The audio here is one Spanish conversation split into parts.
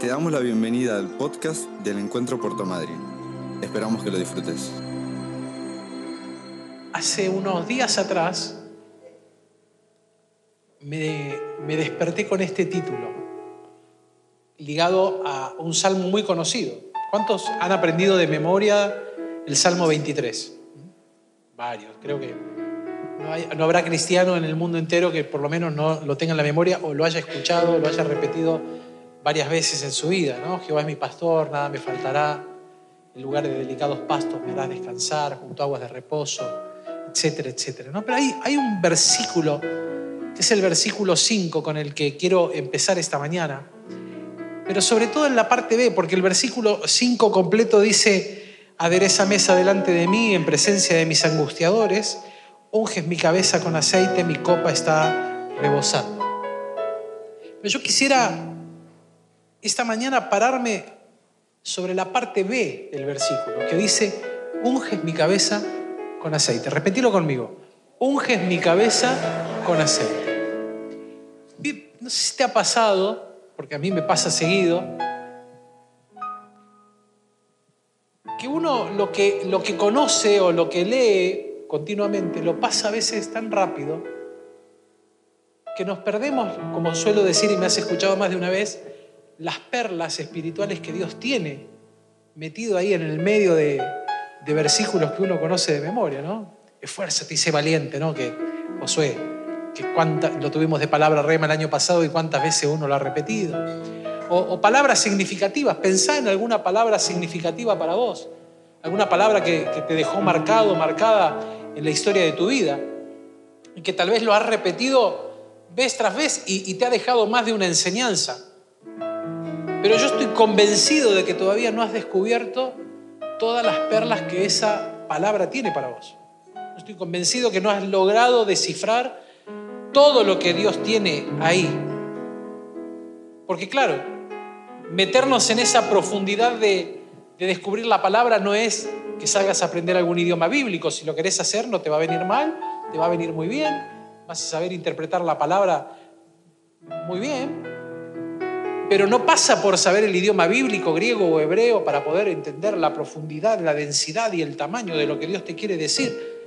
Te damos la bienvenida al podcast del Encuentro Puerto Madryn. Esperamos que lo disfrutes. Hace unos días atrás me, me desperté con este título, ligado a un salmo muy conocido. ¿Cuántos han aprendido de memoria el Salmo 23? Varios, creo que no, no habrá cristiano en el mundo entero que por lo menos no lo tenga en la memoria o lo haya escuchado, o lo haya repetido varias veces en su vida. ¿no? Jehová es mi pastor, nada me faltará, en lugar de delicados pastos me harás descansar, junto a aguas de reposo, etcétera, etcétera. ¿no? Pero hay, hay un versículo, que es el versículo 5 con el que quiero empezar esta mañana, pero sobre todo en la parte B, porque el versículo 5 completo dice, adereza mesa delante de mí en presencia de mis angustiadores, unges mi cabeza con aceite, mi copa está rebosando. Pero yo quisiera esta mañana pararme sobre la parte B del versículo, que dice, unges mi cabeza con aceite. Repetilo conmigo, unges mi cabeza con aceite. No sé si te ha pasado, porque a mí me pasa seguido, que uno lo que, lo que conoce o lo que lee continuamente lo pasa a veces tan rápido que nos perdemos, como suelo decir y me has escuchado más de una vez, las perlas espirituales que Dios tiene metido ahí en el medio de, de versículos que uno conoce de memoria, ¿no? Esfuérzate y sé valiente, ¿no? Que Josué, que cuánta, lo tuvimos de palabra rema el año pasado y cuántas veces uno lo ha repetido. O, o palabras significativas, pensá en alguna palabra significativa para vos, alguna palabra que, te dejó marcado, marcada en la historia de tu vida, y que tal vez lo has repetido vez tras vez y te ha dejado más de una enseñanza. Pero yo estoy convencido de que todavía no has descubierto todas las perlas que esa palabra tiene para vos. Estoy convencido que no has logrado descifrar todo lo que Dios tiene ahí. Porque claro, meternos en esa profundidad de, de descubrir la palabra no es que salgas a aprender algún idioma bíblico. Si lo querés hacer no te va a venir mal, te va a venir muy bien, vas a saber interpretar la palabra muy bien, pero no pasa por saber el idioma bíblico, griego o hebreo para poder entender la profundidad, la densidad y el tamaño de lo que Dios te quiere decir,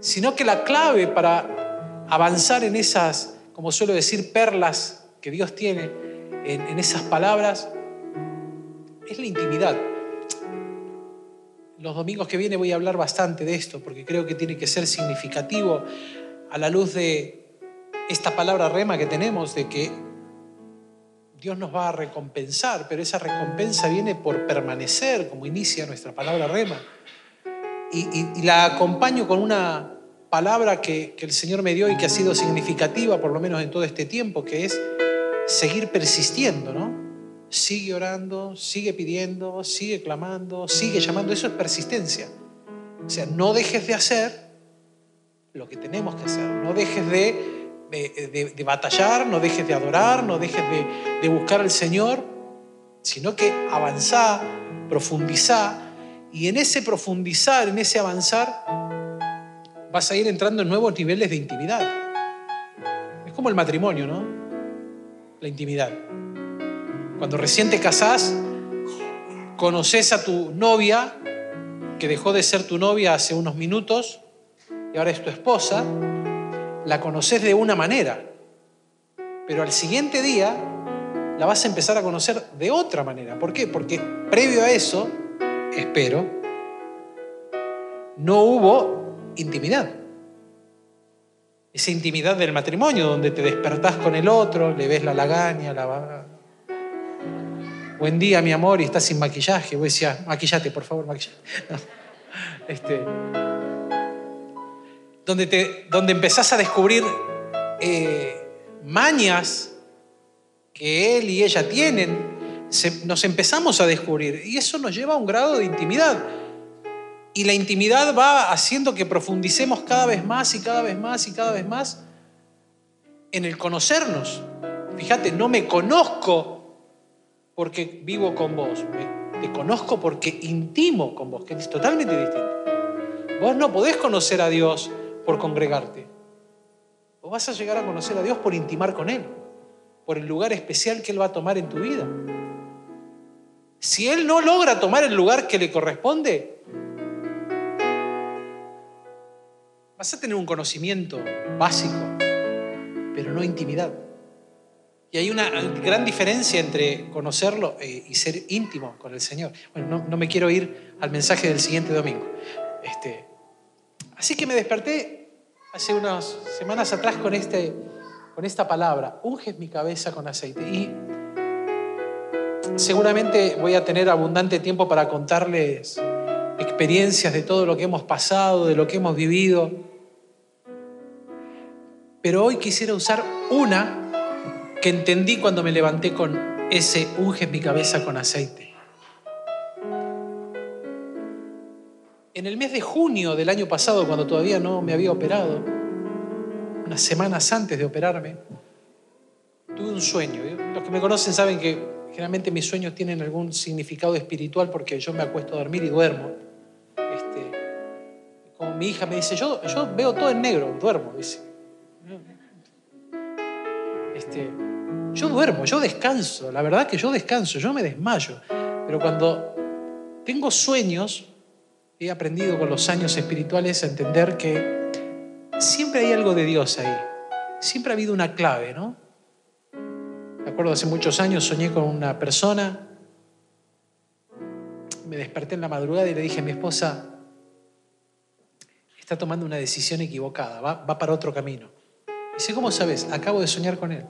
sino que la clave para avanzar en esas, como suelo decir, perlas que Dios tiene en, esas palabras, es la intimidad. Los domingos que viene voy a hablar bastante de esto, porque creo que tiene que ser significativo a la luz de esta palabra rema que tenemos, de que Dios nos va a recompensar, pero esa recompensa viene por permanecer, como inicia nuestra palabra rema. Y, la acompaño con una palabra que, que el Señor me dio y que ha sido significativa, por lo menos en todo este tiempo, que es seguir persistiendo, ¿no? Sigue orando, sigue pidiendo, sigue clamando, sigue llamando. Eso es persistencia. O sea, no dejes de hacer lo que tenemos que hacer. No dejes de, de- batallar, no dejes de adorar, no dejes de, de buscar al Señor, sino que avanzá, profundizá. Y en ese profundizar, en ese avanzar, vas a ir entrando en nuevos niveles de intimidad. Es como el matrimonio, ¿no? La intimidad. Cuando recién te casás, conoces a tu novia, que dejó de ser tu novia hace unos minutos, y ahora es tu esposa, la conoces de una manera, pero al siguiente día la vas a empezar a conocer de otra manera. ¿Por qué? Porque previo a eso, espero, no hubo intimidad. Esa intimidad del matrimonio, donde te despertás con el otro, le ves la lagaña, la... Buen día, mi amor, y estás sin maquillaje. Vos decías, maquillate, por favor, maquillate. Este, donde, te, donde empezás a descubrir eh, mañas que él y ella tienen, nos empezamos a descubrir y eso nos lleva a un grado de intimidad. Y la intimidad va haciendo que profundicemos cada vez más y cada vez más y cada vez más en el conocernos. Fíjate, no me conozco porque vivo con vos, te conozco porque intimo con vos, que es totalmente distinto. Vos no podés conocer a Dios por congregarte. Vos vas a llegar a conocer a Dios por intimar con Él, por el lugar especial que Él va a tomar en tu vida. Si él no logra tomar el lugar que le corresponde, vas a tener un conocimiento básico, pero no intimidad. Y hay una gran diferencia entre conocerlo eh, y ser íntimo con el Señor. Bueno, no, me quiero ir al mensaje del siguiente domingo. Este, así que me desperté hace unas semanas atrás con, este, con esta palabra, unges mi cabeza con aceite. Y seguramente voy a tener abundante tiempo para contarles experiencias de todo lo que hemos pasado, de lo que hemos vivido. Pero hoy quisiera usar una que entendí cuando me levanté con ese unge mi cabeza con aceite. En el mes de junio del año pasado, cuando todavía no me había operado, unas semanas antes de operarme, tuve un sueño. Los que me conocen saben que generalmente mis sueños tienen algún significado espiritual porque yo me acuesto a dormir y duermo. Este, como mi hija me dice, yo, veo todo en negro, duermo, dice. Este, yo duermo, yo descanso, la verdad que yo descanso, yo me desmayo. Pero cuando tengo sueños, he aprendido con los años espirituales a entender que siempre hay algo de Dios ahí. Siempre ha habido una clave, ¿no? Me acuerdo hace muchos años soñé con una persona, me desperté en la madrugada y le dije a mi esposa, está tomando una decisión equivocada, va, para otro camino. Dice, ¿cómo sabes? Acabo de soñar con él.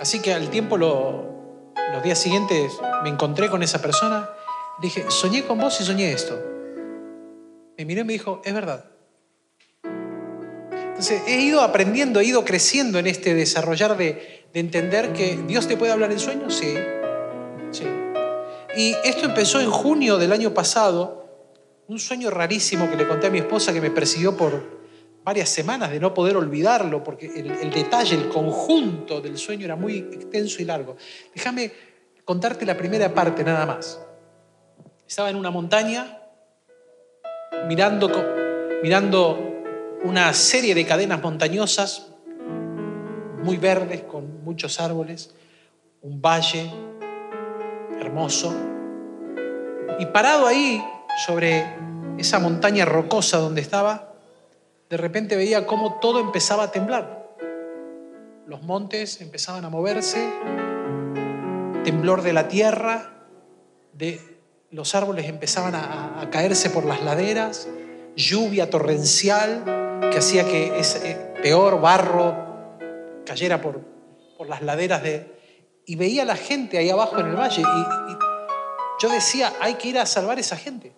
Así que al tiempo, los días siguientes, me encontré con esa persona. Dije, soñé con vos y soñé esto. Me miró y me dijo, es verdad. Entonces, he ido aprendiendo, he ido creciendo en este desarrollar de, de entender que Dios te puede hablar en sueños, sí. Sí. Y esto empezó en junio del año pasado, un sueño rarísimo que le conté a mi esposa que me persiguió por, varias semanas de no poder olvidarlo, porque el, detalle, el conjunto del sueño era muy extenso y largo. Déjame contarte la primera parte nada más. Estaba en una montaña mirando, mirando una serie de cadenas montañosas muy verdes, con muchos árboles, un valle hermoso. Y parado ahí, sobre esa montaña rocosa donde estaba, de repente veía cómo todo empezaba a temblar. Los montes empezaban a moverse, temblor de la tierra, de, los árboles empezaban a, caerse por las laderas, lluvia torrencial que hacía que ese peor barro cayera por, por las laderas de... Y veía a la gente ahí abajo en el valle y yo decía, hay que ir a salvar a esa gente.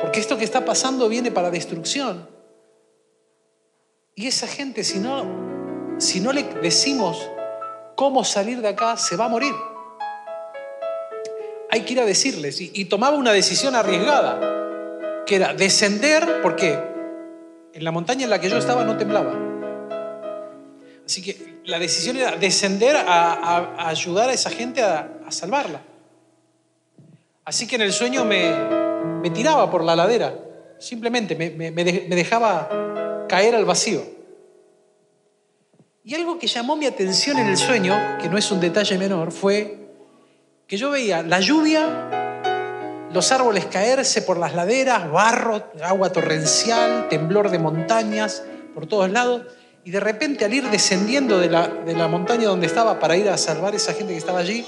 Porque esto que está pasando viene para destrucción. Y esa gente, si no, si no le decimos cómo salir de acá, se va a morir. Hay que ir a decirles. Y, tomaba una decisión arriesgada, que era descender, porque en la montaña en la que yo estaba no temblaba. Así que la decisión era descender a, ayudar a esa gente a, salvarla. Así que en el sueño me, tiraba por la ladera, simplemente me dejaba caer al vacío. Y algo que llamó mi atención en el sueño, que no es un detalle menor, fue que yo veía la lluvia, los árboles caerse por las laderas, barro, agua torrencial, temblor de montañas por todos lados, y de repente al ir descendiendo de la, de la montaña donde estaba para ir a salvar a esa gente que estaba allí,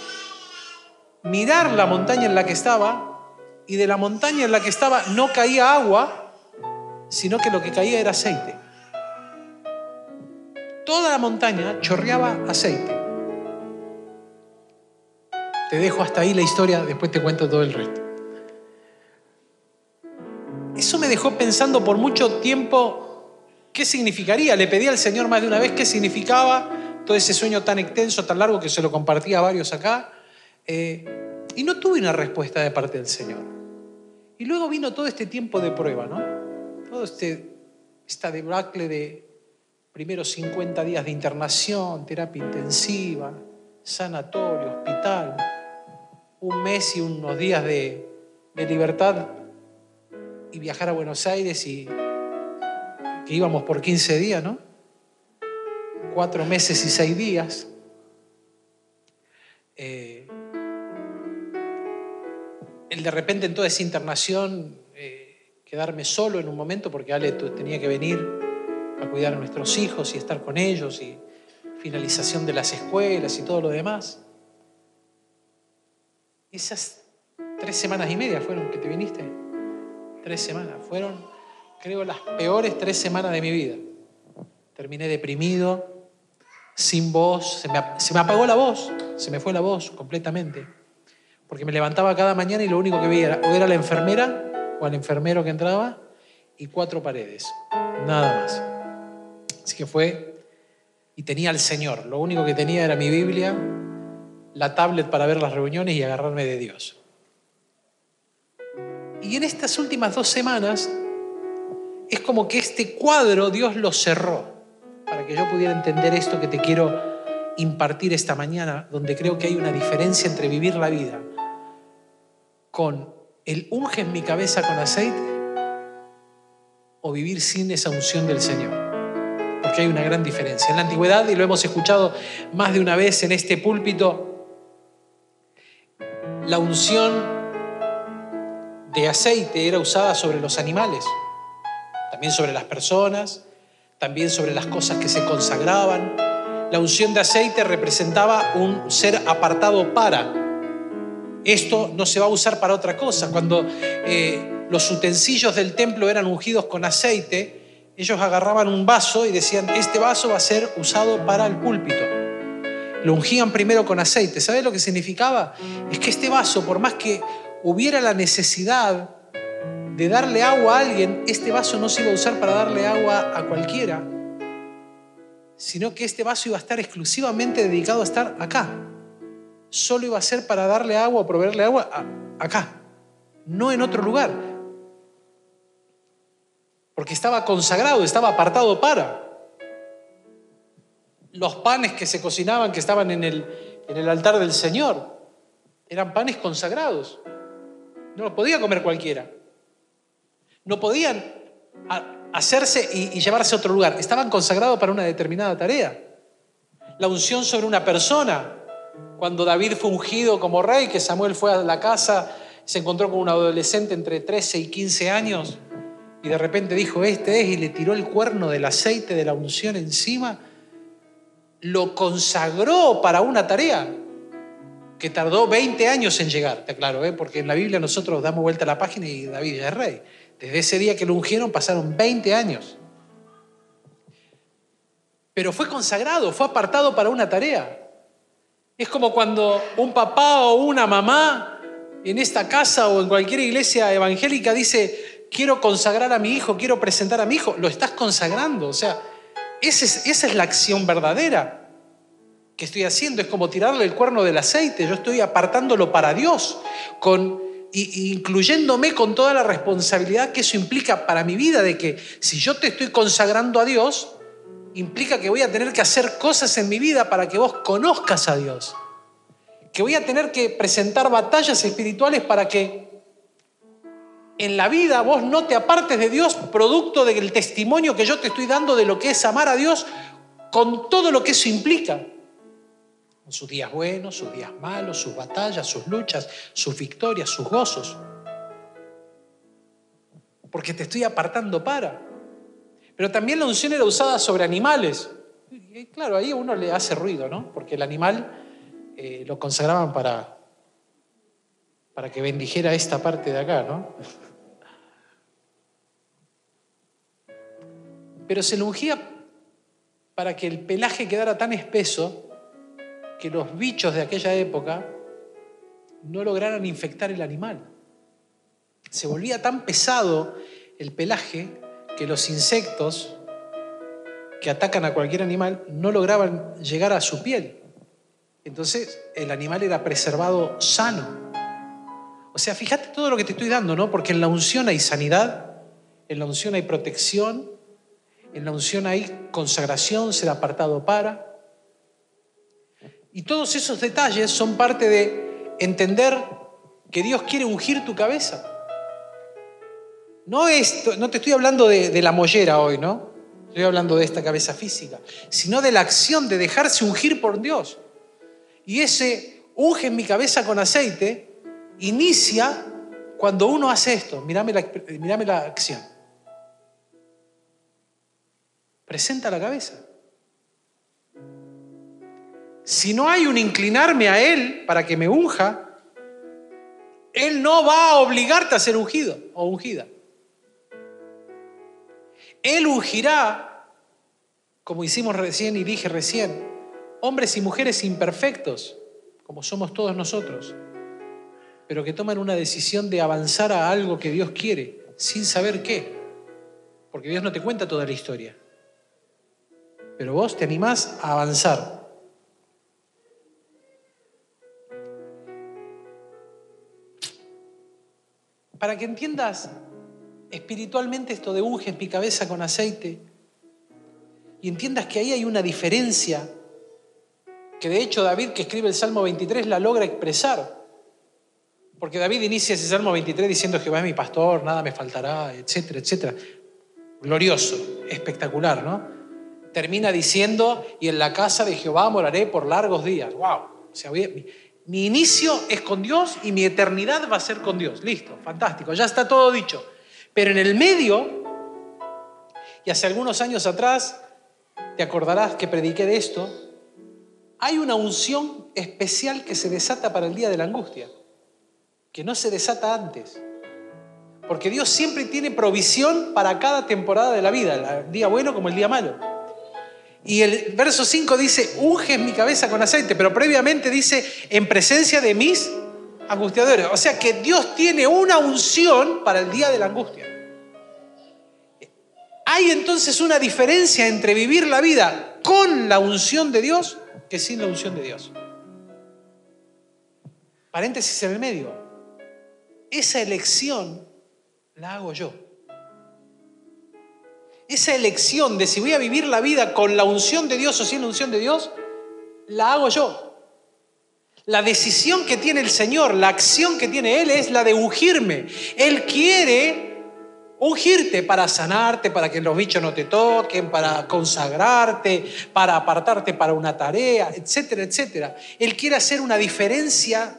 mirar la montaña en la que estaba, y de la montaña en la que estaba no caía agua, sino que lo que caía era aceite. Toda la montaña chorreaba aceite. Te dejo hasta ahí la historia, después te cuento todo el resto. Eso me dejó pensando por mucho tiempo qué significaría. Le pedí al Señor más de una vez qué significaba todo ese sueño tan extenso, tan largo, que se lo compartía a varios acá. Eh, y no tuve una respuesta de parte del Señor. Y luego vino todo este tiempo de prueba, ¿no? todo este, esta debacle de primeros 50 días de internación, terapia intensiva, sanatorio, hospital, un mes y unos días de, libertad y viajar a Buenos Aires y que íbamos por 15 días, ¿no? Cuatro meses y seis días. Eh, el de repente en toda esa internación eh, quedarme solo en un momento porque Ale tenía que venir a cuidar a nuestros hijos y estar con ellos y finalización de las escuelas y todo lo demás. Esas tres semanas y media fueron que te viniste. Tres semanas. Fueron, creo, las peores tres semanas de mi vida. Terminé deprimido, sin voz, se me, apagó la voz, se me fue la voz completamente. Porque me levantaba cada mañana y lo único que veía era o era la enfermera o al enfermero que entraba y cuatro paredes. Nada más. Así que fue y tenía al Señor. Lo único que tenía era mi Biblia, la tablet para ver las reuniones y agarrarme de Dios. Y en estas últimas dos semanas es como que este cuadro Dios lo cerró para que yo pudiera entender esto que te quiero impartir esta mañana, donde creo que hay una diferencia entre vivir la vida con el unge en mi cabeza con aceite o vivir sin esa unción del Señor. Porque hay una gran diferencia. En la antigüedad, y lo hemos escuchado más de una vez en este púlpito, la unción de aceite era usada sobre los animales, también sobre las personas, también sobre las cosas que se consagraban. La unción de aceite representaba un ser apartado para esto no se va a usar para otra cosa. Cuando eh, los utensilios del templo eran ungidos con aceite, ellos agarraban un vaso y decían, este vaso va a ser usado para el púlpito. Lo ungían primero con aceite. ¿Sabes lo que significaba? Es que este vaso, por más que hubiera la necesidad de darle agua a alguien, este vaso no se iba a usar para darle agua a cualquiera, sino que este vaso iba a estar exclusivamente dedicado a estar acá, solo iba a ser para darle agua o proveerle agua acá, no en otro lugar. Porque estaba consagrado, estaba apartado para. Los panes que se cocinaban, que estaban en el, en el altar del Señor, eran panes consagrados. No los podía comer cualquiera. No podían hacerse y, llevarse a otro lugar. Estaban consagrados para una determinada tarea. La unción sobre una persona cuando David fue ungido como rey, que Samuel fue a la casa, se encontró con un adolescente entre 13 y 15 años y de repente dijo, este es, y le tiró el cuerno del aceite de la unción encima, lo consagró para una tarea que tardó 20 años en llegar, te aclaro, ¿eh? porque en la Biblia nosotros damos vuelta a la página y David es rey. Desde ese día que lo ungieron pasaron 20 años. Pero fue consagrado, fue apartado para una tarea. Es como cuando un papá o una mamá en esta casa o en cualquier iglesia evangélica dice, quiero consagrar a mi hijo, quiero presentar a mi hijo. Lo estás consagrando. O sea, esa es, la acción verdadera que estoy haciendo. Es como tirarle el cuerno del aceite. Yo estoy apartándolo para Dios, con, incluyéndome con toda la responsabilidad que eso implica para mi vida, de que si yo te estoy consagrando a Dios, implica que voy a tener que hacer cosas en mi vida para que vos conozcas a Dios. Que voy a tener que presentar batallas espirituales para que en la vida vos no te apartes de Dios producto del testimonio que yo te estoy dando de lo que es amar a Dios con todo lo que eso implica. Con sus días buenos, sus días malos, sus batallas, sus luchas, sus victorias, sus gozos. Porque te estoy apartando para. Pero también la unción era usada sobre animales. Y claro, ahí uno le hace ruido, ¿no? Porque el animal eh, lo consagraban para, para que bendijera esta parte de acá, ¿no? Pero se lo ungía para que el pelaje quedara tan espeso que los bichos de aquella época no lograran infectar el animal. Se volvía tan pesado el pelaje que los insectos que atacan a cualquier animal no lograban llegar a su piel. Entonces el animal era preservado sano. O sea, fíjate todo lo que te estoy dando, ¿no? Porque en la unción hay sanidad, en la unción hay protección, en la unción hay consagración, ser apartado para. Y todos esos detalles son parte de entender que Dios quiere ungir tu cabeza. No, esto, no te estoy hablando de, la mollera hoy, ¿no? Estoy hablando de esta cabeza física, sino de la acción de dejarse ungir por Dios. Y ese unge en mi cabeza con aceite inicia cuando uno hace esto, mírame la, mírame la acción. Presenta la cabeza. Si no hay un inclinarme a Él para que me unja, Él no va a obligarte a ser ungido o ungida. Él ungirá, como hicimos recién y dije recién, hombres y mujeres imperfectos, como somos todos nosotros, pero que toman una decisión de avanzar a algo que Dios quiere, sin saber qué, porque Dios no te cuenta toda la historia. Pero vos te animás a avanzar Para que entiendas espiritualmente esto de unges mi cabeza con aceite y entiendas que ahí hay una diferencia que de hecho David que escribe el Salmo 23 la logra expresar. Porque David inicia ese Salmo 23 diciendo Jehová es mi pastor, nada me faltará, etcétera, etcétera. Glorioso, espectacular, ¿no? Termina diciendo, y en la casa de Jehová moraré por largos días. ¡Wow! O sea, mi inicio es con Dios y mi eternidad va a ser con Dios. Listo, fantástico, ya está todo dicho. Pero en el medio, y hace algunos años atrás, te acordarás que prediqué de esto, hay una unción especial que se desata para el día de la angustia, que no se desata antes. Porque Dios siempre tiene provisión para cada temporada de la vida, el día bueno como el día malo. Y el verso 5 dice, unges mi cabeza con aceite, pero previamente dice, en presencia de mis angustiadores. O sea que Dios tiene una unción para el día de la angustia. Hay entonces una diferencia entre vivir la vida con la unción de Dios que sin la unción de Dios. Paréntesis en el medio. Esa elección la hago yo esa elección de si voy a vivir la vida con la unción de Dios o sin la unción de Dios, la hago yo. La decisión que tiene el Señor, la acción que tiene Él es la de ungirme. Él quiere ungirte para sanarte, para que los bichos no te toquen, para consagrarte, para apartarte para una tarea, etcétera, etcétera. Él quiere hacer una diferencia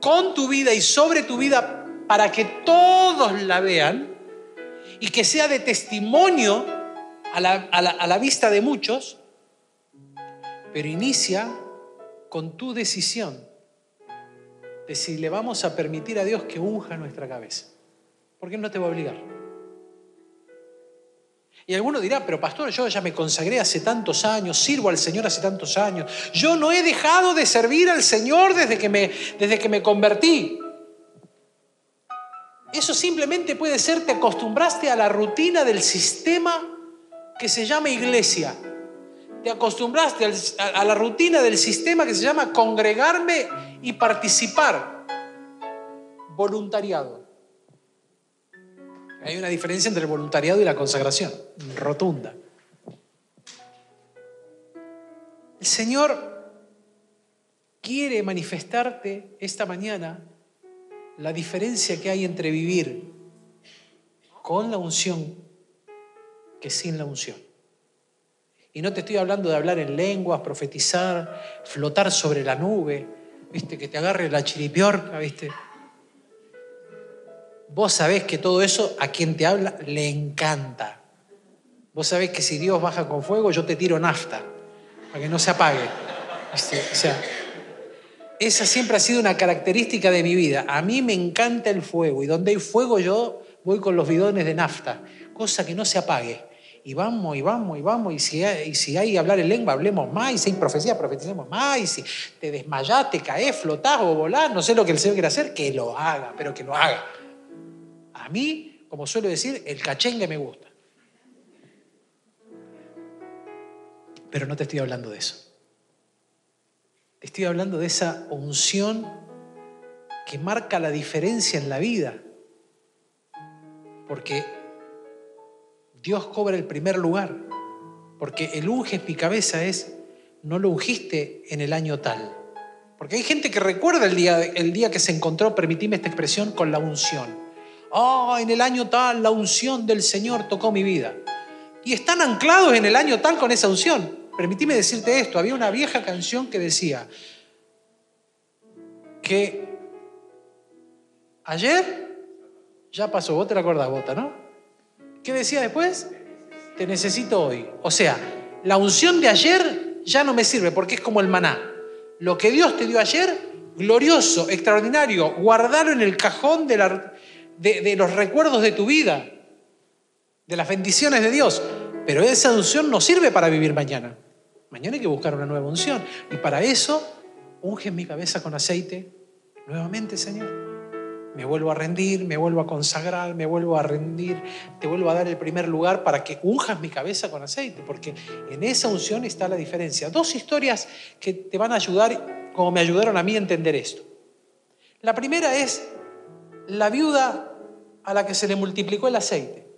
con tu vida y sobre tu vida para que todos la vean y que sea de testimonio a la, vista de muchos, pero inicia con tu decisión de si le vamos a permitir a Dios que unja nuestra cabeza. Porque Él no te va a obligar. Y alguno dirá, pero pastor, yo ya me consagré hace tantos años, sirvo al Señor hace tantos años, yo no he dejado de servir al Señor desde que me, desde que me convertí. Eso simplemente puede ser, te acostumbraste a la rutina del sistema que se llama iglesia. Te acostumbraste a la rutina del sistema que se llama congregarme y participar. Voluntariado. Hay una diferencia entre el voluntariado y la consagración, rotunda. El Señor quiere manifestarte esta mañana la diferencia que hay entre vivir con la unción que sin la unción. Y no te estoy hablando de hablar en lenguas, profetizar, flotar sobre la nube, viste, que te agarre la chiripiorca, viste. Vos sabés que todo eso a quien te habla le encanta. Vos sabés que si Dios baja con fuego, yo te tiro nafta, para que no se apague. O sea, esa siempre ha sido una característica de mi vida. A mí me encanta el fuego y donde hay fuego yo voy con los bidones de nafta, cosa que no se apague. Y vamos, y vamos, y vamos, y si hay, y si hay hablar en lengua, hablemos más, y si hay profecía, profeticemos más, y si te desmayás, te caes, flotás o volás, no sé lo que el Señor quiere hacer, que lo haga, pero que lo haga. A mí, como suelo decir, el cachengue me gusta. Pero no te estoy hablando de eso. Estoy hablando de esa unción que marca la diferencia en la vida. Porque Dios cobra el primer lugar. Porque el unge mi cabeza es, no lo ungiste en el año tal. Porque hay gente que recuerda el día, el día que se encontró, permitime esta expresión, con la unción. Ah, en el año tal, la unción del Señor tocó mi vida. Y están anclados en el año tal con esa unción. Permitime decirte esto, había una vieja canción que decía que ayer Ya pasó, vos te la acordás, Bota, ¿no? ¿Qué decía después? Te necesito hoy. O sea, la unción de ayer ya no me sirve porque es como el maná. Lo que Dios te dio ayer, glorioso, extraordinario, guardalo en el cajón de los recuerdos de tu vida, de las bendiciones de Dios. Pero esa unción no sirve para vivir mañana. Mañana hay que buscar una nueva unción. Y para eso, unge mi cabeza con aceite nuevamente, Señor. Me vuelvo a rendir, me vuelvo a consagrar, me vuelvo a rendir, te vuelvo a dar el primer lugar para que unjas mi cabeza con aceite, porque en esa unción está la diferencia. Dos historias que te van a ayudar, como me ayudaron a mí a entender esto. La primera es la viuda a la que se le multiplicó el aceite.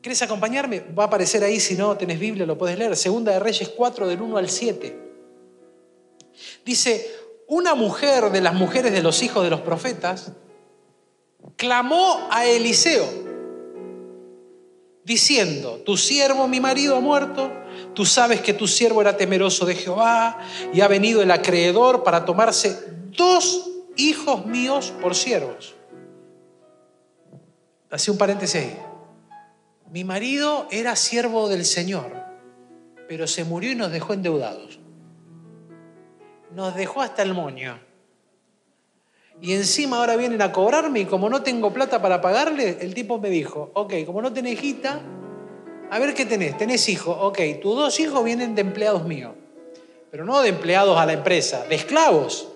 ¿Quieres acompañarme? Va a aparecer ahí, si no tenés Biblia, lo puedes leer. Segunda de Reyes 4, del 1 al 7. Dice, una mujer de las mujeres de los hijos de los profetas clamó a Eliseo, diciendo, tu siervo, mi marido, ha muerto, tú sabes que tu siervo era temeroso de Jehová y ha venido el acreedor para tomarse dos hijos míos por siervos. Hace un paréntesis ahí. Mi marido era siervo del Señor, pero se murió y nos dejó endeudados nos dejó hasta el moño. Y encima ahora vienen a cobrarme y como no tengo plata para pagarle, el tipo me dijo, ok, como no tenés hijita, a ver qué tenés, tenés hijos, ok, tus dos hijos vienen de empleados míos, pero no de empleados a la empresa, de esclavos.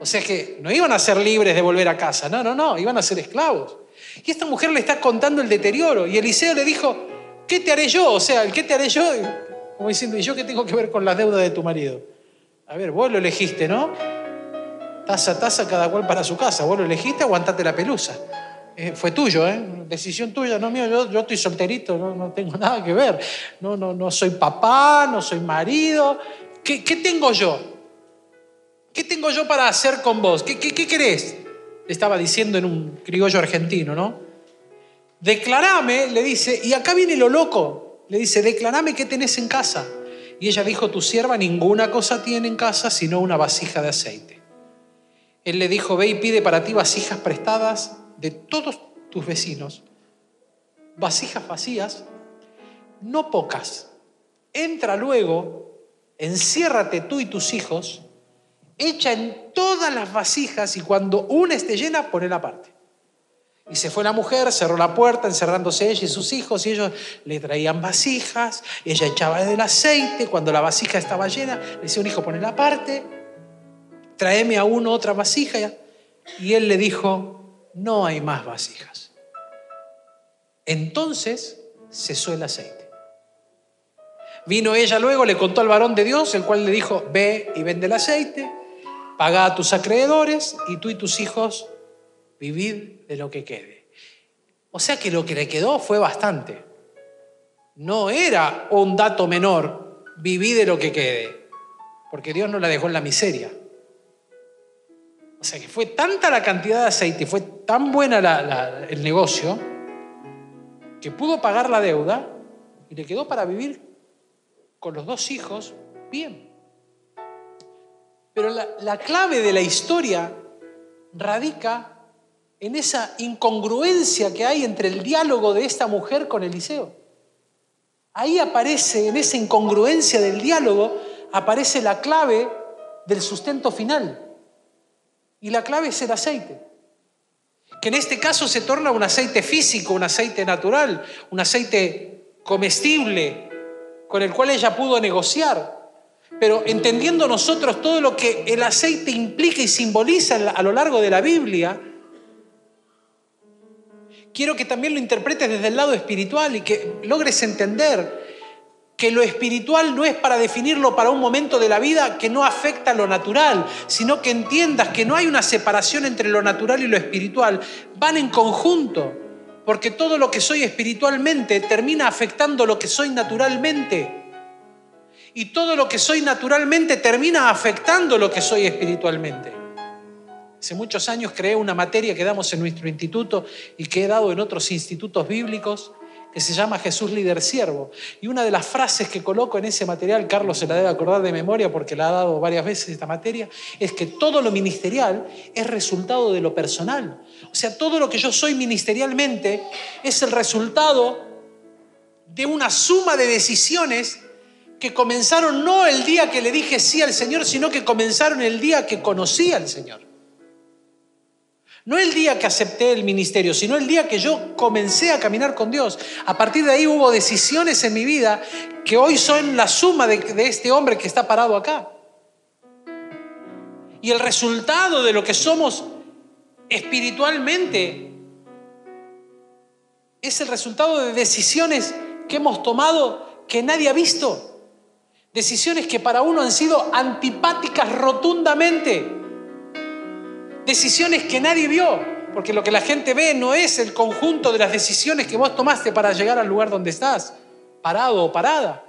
O sea que no iban a ser libres de volver a casa, no, no, no, iban a ser esclavos. Y esta mujer le está contando el deterioro y Eliseo le dijo, ¿qué te haré yo? O sea, qué te haré yo, como diciendo, ¿y yo qué tengo que ver con las deudas de tu marido? A ver, vos lo elegiste, ¿no? Taza taza, cada cual para su casa. Vos lo elegiste, aguantate la pelusa. Eh, fue tuyo, ¿eh? Decisión tuya, no mío. Yo, yo estoy solterito, no, no, tengo nada que ver. No, no, no soy papá, no soy marido. ¿Qué, qué tengo yo? ¿Qué tengo yo para hacer con vos? ¿Qué, qué, qué querés? Estaba diciendo en un criollo argentino, ¿no? Declarame, le dice, y acá viene lo loco. Le dice, declarame qué tenés en casa. Y ella dijo, tu sierva ninguna cosa tiene en casa sino una vasija de aceite. Él le dijo, ve y pide para ti vasijas prestadas de todos tus vecinos, vasijas vacías, no pocas. Entra luego, enciérrate tú y tus hijos, echa en todas las vasijas y cuando una esté llena, ponela aparte. Y se fue la mujer, cerró la puerta, encerrándose ella y sus hijos, y ellos le traían vasijas, ella echaba del aceite, cuando la vasija estaba llena, le decía un hijo, ponela aparte, tráeme a uno otra vasija, y él le dijo, no hay más vasijas. Entonces cesó el aceite. Vino ella luego, le contó al varón de Dios, el cual le dijo, ve y vende el aceite, paga a tus acreedores, y tú y tus hijos vivid de lo que quede. O sea que lo que le quedó fue bastante. No era un dato menor, viví de lo que quede, porque Dios no la dejó en la miseria. O sea que fue tanta la cantidad de aceite, fue tan buena el negocio, que pudo pagar la deuda y le quedó para vivir con los dos hijos bien. Pero la, la clave de la historia radica en esa incongruencia que hay entre el diálogo de esta mujer con Eliseo. Ahí aparece, en esa incongruencia del diálogo, aparece la clave del sustento final. Y la clave es el aceite. Que en este caso se torna un aceite físico, un aceite natural, un aceite comestible, con el cual ella pudo negociar. Pero entendiendo nosotros todo lo que el aceite implica y simboliza a lo largo de la Biblia, quiero que también lo interpretes desde el lado espiritual y que logres entender que lo espiritual no es para definirlo para un momento de la vida que no afecta a lo natural, sino que entiendas que no hay una separación entre lo natural y lo espiritual, van en conjunto, porque todo lo que soy espiritualmente termina afectando lo que soy naturalmente. Y todo lo que soy naturalmente termina afectando lo que soy espiritualmente. Hace muchos años creé una materia que damos en nuestro instituto y que he dado en otros institutos bíblicos que se llama Jesús líder siervo. Y una de las frases que coloco en ese material, Carlos se la debe acordar de memoria porque la ha dado varias veces esta materia, es que todo lo ministerial es resultado de lo personal. O sea, todo lo que yo soy ministerialmente es el resultado de una suma de decisiones que comenzaron no el día que le dije sí al Señor, sino que comenzaron el día que conocí al Señor. No el día que acepté el ministerio, sino el día que yo comencé a caminar con Dios. A partir de ahí hubo decisiones en mi vida que hoy son la suma de, este hombre que está parado acá. Y el resultado de lo que somos espiritualmente es el resultado de decisiones que hemos tomado que nadie ha visto. Decisiones que para uno han sido antipáticas rotundamente decisiones que nadie vio, porque lo que la gente ve no es el conjunto de las decisiones que vos tomaste para llegar al lugar donde estás, parado o parada.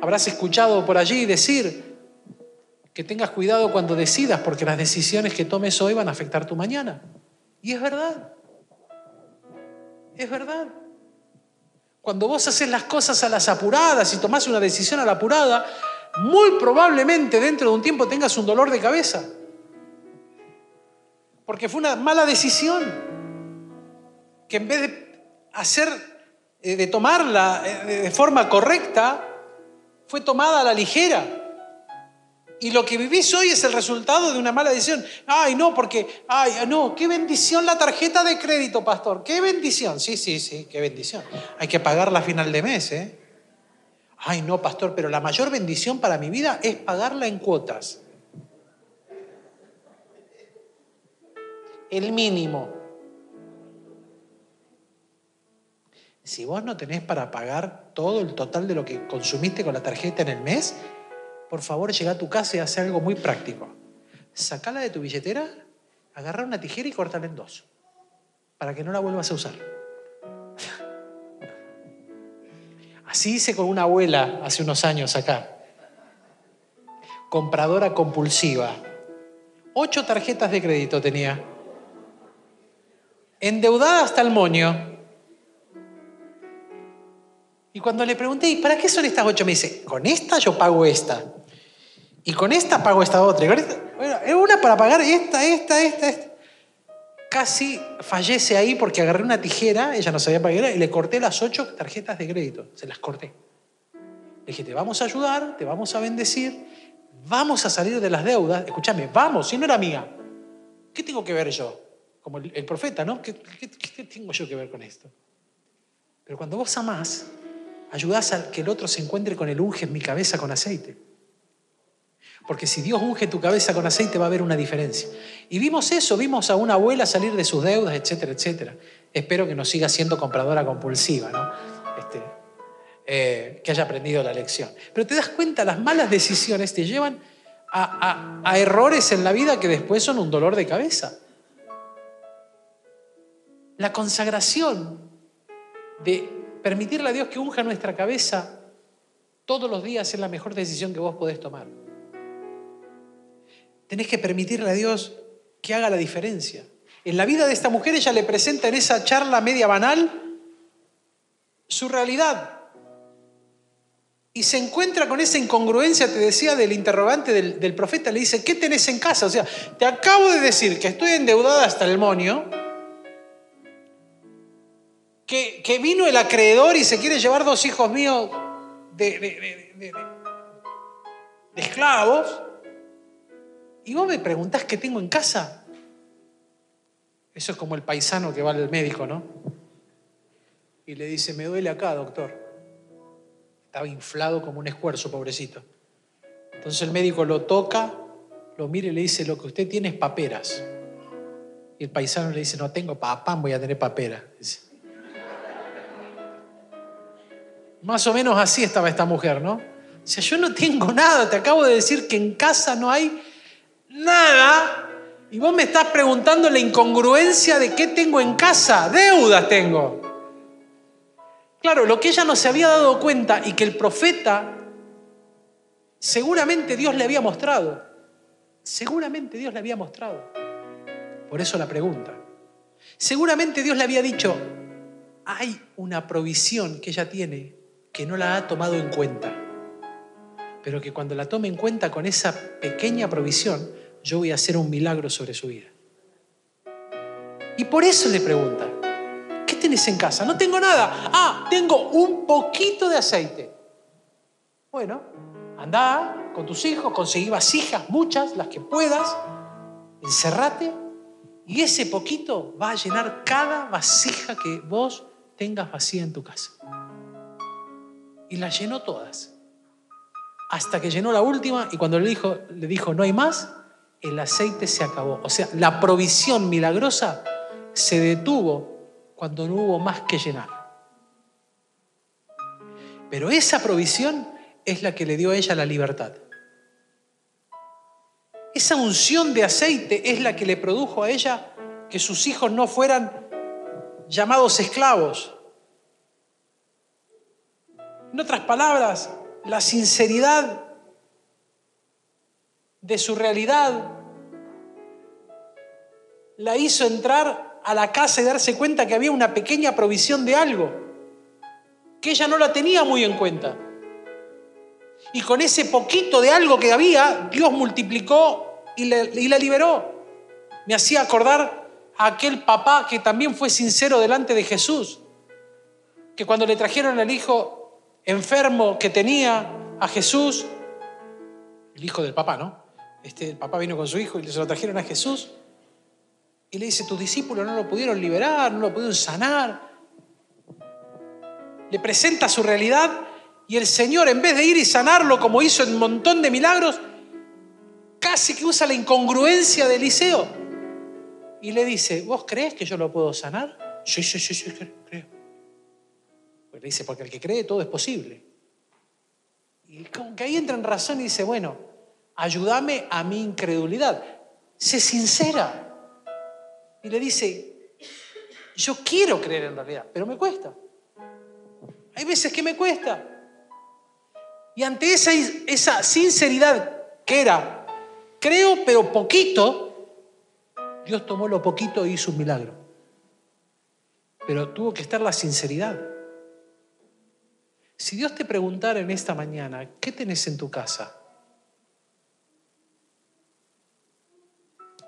Habrás escuchado por allí decir que tengas cuidado cuando decidas, porque las decisiones que tomes hoy van a afectar tu mañana. Y es verdad. Es verdad. Cuando vos haces las cosas a las apuradas y tomás una decisión a la apurada, muy probablemente dentro de un tiempo tengas un dolor de cabeza porque fue una mala decisión que en vez de hacer, eh, de tomarla eh, de forma correcta, fue tomada a la ligera. Y lo que vivís hoy es el resultado de una mala decisión. Ay, no, porque, ay, no, qué bendición la tarjeta de crédito, pastor. Qué bendición. Sí, sí, sí, qué bendición. Hay que pagarla a final de mes, ¿eh? Ay, no, pastor, pero la mayor bendición para mi vida es pagarla en cuotas. el mínimo. Si vos no tenés para pagar todo el total de lo que consumiste con la tarjeta en el mes, por favor llega a tu casa y haz algo muy práctico. Sacala de tu billetera, agarra una tijera y córtala en dos, para que no la vuelvas a usar. Así hice con una abuela hace unos años acá, compradora compulsiva. Ocho tarjetas de crédito tenía endeudada hasta el moño. Y cuando le pregunté, ¿y para qué son estas ocho? Me dice, con esta yo pago esta. Y con esta pago esta otra. bueno, es una para pagar esta, esta, esta, esta. Casi fallece ahí porque agarré una tijera, ella no sabía para qué y le corté las ocho tarjetas de crédito. Se las corté. Le dije, te vamos a ayudar, te vamos a bendecir, vamos a salir de las deudas. Escúchame, vamos, si no era mía. ¿Qué tengo que ver yo? como el, profeta, ¿no? ¿Qué, tengo yo que ver con esto? Pero cuando vos amás, ayudás a que el otro se encuentre con el unge en mi cabeza con aceite. Porque si Dios unge tu cabeza con aceite va a haber una diferencia. Y vimos eso, vimos a una abuela salir de sus deudas, etcétera, etcétera. Espero que no siga siendo compradora compulsiva, ¿no? Este, eh, que haya aprendido la lección. Pero te das cuenta, las malas decisiones te llevan a errores en la vida que después son un dolor de cabeza. La consagración de permitirle a Dios que unja nuestra cabeza todos los días es la mejor decisión que vos podés tomar. Tenés que permitirle a Dios que haga la diferencia. En la vida de esta mujer ella le presenta en esa charla media banal su realidad. Y se encuentra con esa incongruencia, te decía, del interrogante del, profeta. Le dice, ¿qué tenés en casa? O sea, te acabo de decir que estoy endeudada hasta el monio que, vino el acreedor y se quiere llevar dos hijos míos de, esclavos, y vos me preguntás qué tengo en casa. Eso es como el paisano que va al médico, ¿no? Y le dice, me duele acá, doctor. Estaba inflado como un esfuerzo, pobrecito. Entonces el médico lo toca, lo mira y le dice, lo que usted tiene es paperas. Y el paisano le dice, no tengo papá, voy a tener papera. Más o menos así estaba esta mujer, ¿no? O sea, yo no tengo nada, te acabo de decir que en casa no hay nada y vos me estás preguntando la incongruencia de qué tengo en casa, deudas tengo. Claro, lo que ella no se había dado cuenta y que el profeta seguramente Dios le había mostrado, seguramente Dios le había mostrado. Por eso la pregunta. Seguramente Dios le había dicho, hay una provisión que ella tiene que no la ha tomado en cuenta, pero que cuando la tome en cuenta con esa pequeña provisión, yo voy a hacer un milagro sobre su vida. Y por eso le pregunta, ¿qué tenés en casa? No tengo nada. Ah, tengo un poquito de aceite. Bueno, anda con tus hijos, conseguí vasijas, muchas, las que puedas, encerrate y ese poquito va a llenar cada vasija que vos tengas vacía en tu casa. Y las llenó todas. Hasta que llenó la última y cuando le dijo, le dijo no hay más, el aceite se acabó. O sea, la provisión milagrosa se detuvo cuando no hubo más que llenar. Pero esa provisión es la que le dio a ella la libertad. Esa unción de aceite es la que le produjo a ella que sus hijos no fueran llamados esclavos. En otras palabras, la sinceridad de su realidad la hizo entrar a la casa y darse cuenta que había una pequeña provisión de algo, que ella no la tenía muy en cuenta. Y con ese poquito de algo que había, Dios multiplicó y, la liberó. Me hacía acordar a aquel papá que también fue sincero delante de Jesús, que cuando le trajeron al hijo enfermo que tenía a Jesús, el hijo del papá, ¿no? Este, el papá vino con su hijo y se lo trajeron a Jesús. Y le dice, tus discípulos no lo pudieron liberar, no lo pudieron sanar. Le presenta su realidad y el Señor, en vez de ir y sanarlo como hizo en un montón de milagros, casi que usa la incongruencia de Eliseo. Y le dice, ¿vos crees que yo lo puedo sanar? Sí, sí, sí, sí, Pues le dice, porque el que cree todo es posible. Y como que ahí entra en razón y dice, bueno, ayúdame a mi incredulidad. Sé sincera. Y le dice, yo quiero creer en realidad, pero me cuesta. Hay veces que me cuesta. Y ante esa, esa sinceridad que era, creo, pero poquito, Dios tomó lo poquito e hizo un milagro. Pero tuvo que estar la sinceridad. Si Dios te preguntara en esta mañana, ¿qué tenés en tu casa?